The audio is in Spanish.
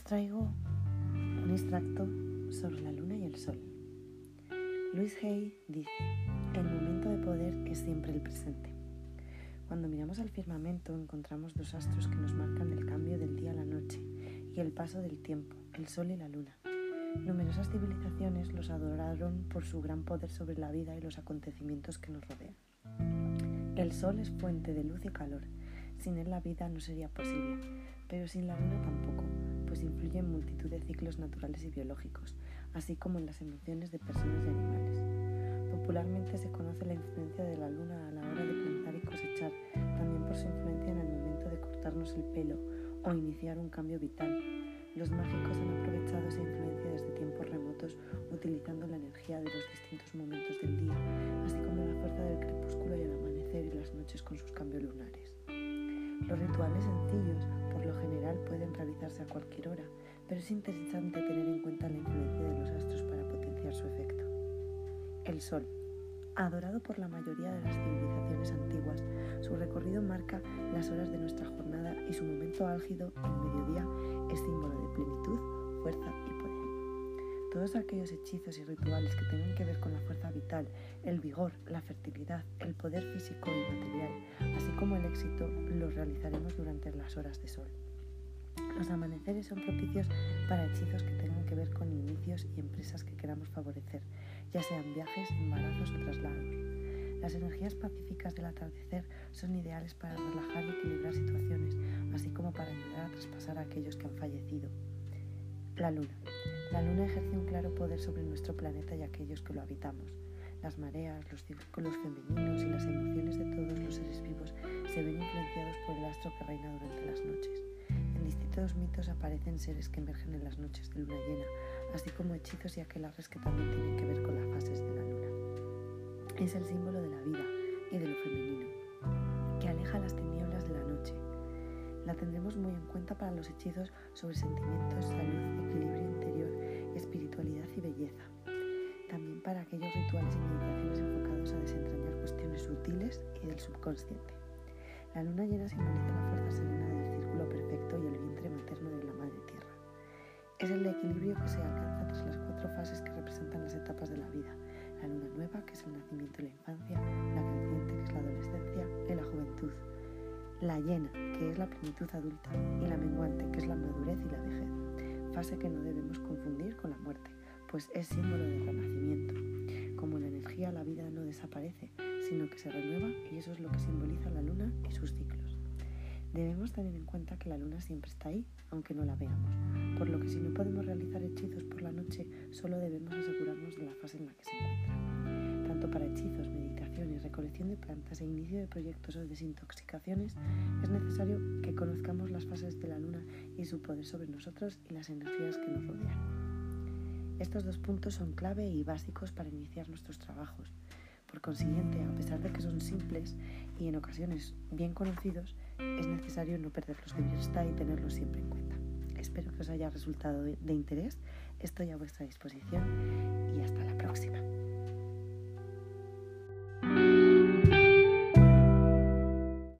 traigo un extracto sobre la luna y el sol. Luis Hay dice, el momento de poder es siempre el presente. Cuando miramos al firmamento encontramos dos astros que nos marcan el cambio del día a la noche y el paso del tiempo, el sol y la luna. Numerosas civilizaciones los adoraron por su gran poder sobre la vida y los acontecimientos que nos rodean. El sol es fuente de luz y calor. Sin él la vida no sería posible, pero sin la luna tampoco, pues influye en multitud de ciclos naturales y biológicos, así como en las emociones de personas y animales. Popularmente se conoce la influencia de la luna a la hora de plantar y cosechar, también por su influencia en el momento de cortarnos el pelo o iniciar un cambio vital. Los mágicos han aprovechado esa influencia desde tiempos remotos utilizando la energía de los distintos momentos del día, así como la fuerza del crepúsculo y el amanecer y las noches con sus cambios lunares. Los rituales sencillos, general, pueden realizarse a cualquier hora, pero es interesante tener en cuenta la influencia de los astros para potenciar su efecto. El Sol. Adorado por la mayoría de las civilizaciones antiguas, su recorrido marca las horas de nuestra jornada y su momento álgido, el mediodía, es símbolo de plenitud, fuerza y poder. Todos aquellos hechizos y rituales que tengan que ver con la fuerza vital, el vigor, la fertilidad, el poder físico y material, así como el éxito, los realizaremos durante las horas de sol. Los amaneceres son propicios para hechizos que tengan que ver con inicios y empresas que queramos favorecer, ya sean viajes, embarazos o traslados. Las energías pacíficas del atardecer son ideales para relajar y equilibrar situaciones, así como para ayudar a traspasar a aquellos que han fallecido. La luna. La luna ejerce un claro poder sobre nuestro planeta y aquellos que lo habitamos. Las mareas, los círculos femeninos y las emociones de todos los seres vivos se ven influenciados por el astro que reina durante las noches. Distintos mitos aparecen seres que emergen en las noches de luna llena, así como hechizos y aquelarres que también tienen que ver con las fases de la luna. Es el símbolo de la vida y de lo femenino, que aleja las tinieblas de la noche. La tendremos muy en cuenta para los hechizos sobre sentimientos, salud, equilibrio interior, espiritualidad y belleza. También para aquellos rituales y meditaciones enfocados a desentrañar cuestiones sutiles y del subconsciente. La luna llena simboliza la fuerza serena del círculo perfecto Es el equilibrio que se alcanza tras las cuatro fases que representan las etapas de la vida. La luna nueva, que es el nacimiento y la infancia, la creciente, que es la adolescencia y la juventud. La llena, que es la plenitud adulta, y la menguante, que es la madurez y la vejez. Fase que no debemos confundir con la muerte, pues es símbolo del renacimiento. Como la energía, la vida no desaparece, sino que se renueva y eso es lo que simboliza la luna y sus ciclos. Debemos tener en cuenta que la luna siempre está ahí, aunque no la veamos, por lo que si no podemos realizar hechizos por la noche, solo debemos asegurarnos de la fase en la que se encuentra. Tanto para hechizos, meditaciones, recolección de plantas e inicio de proyectos o desintoxicaciones, es necesario que conozcamos las fases de la luna y su poder sobre nosotros y las energías que nos rodean. Estos dos puntos son clave y básicos para iniciar nuestros trabajos. Por consiguiente, a pesar de que son simples y en ocasiones bien conocidos, es necesario no perderlos de vista y tenerlos siempre en cuenta. Espero que os haya resultado de interés, estoy a vuestra disposición y hasta la próxima.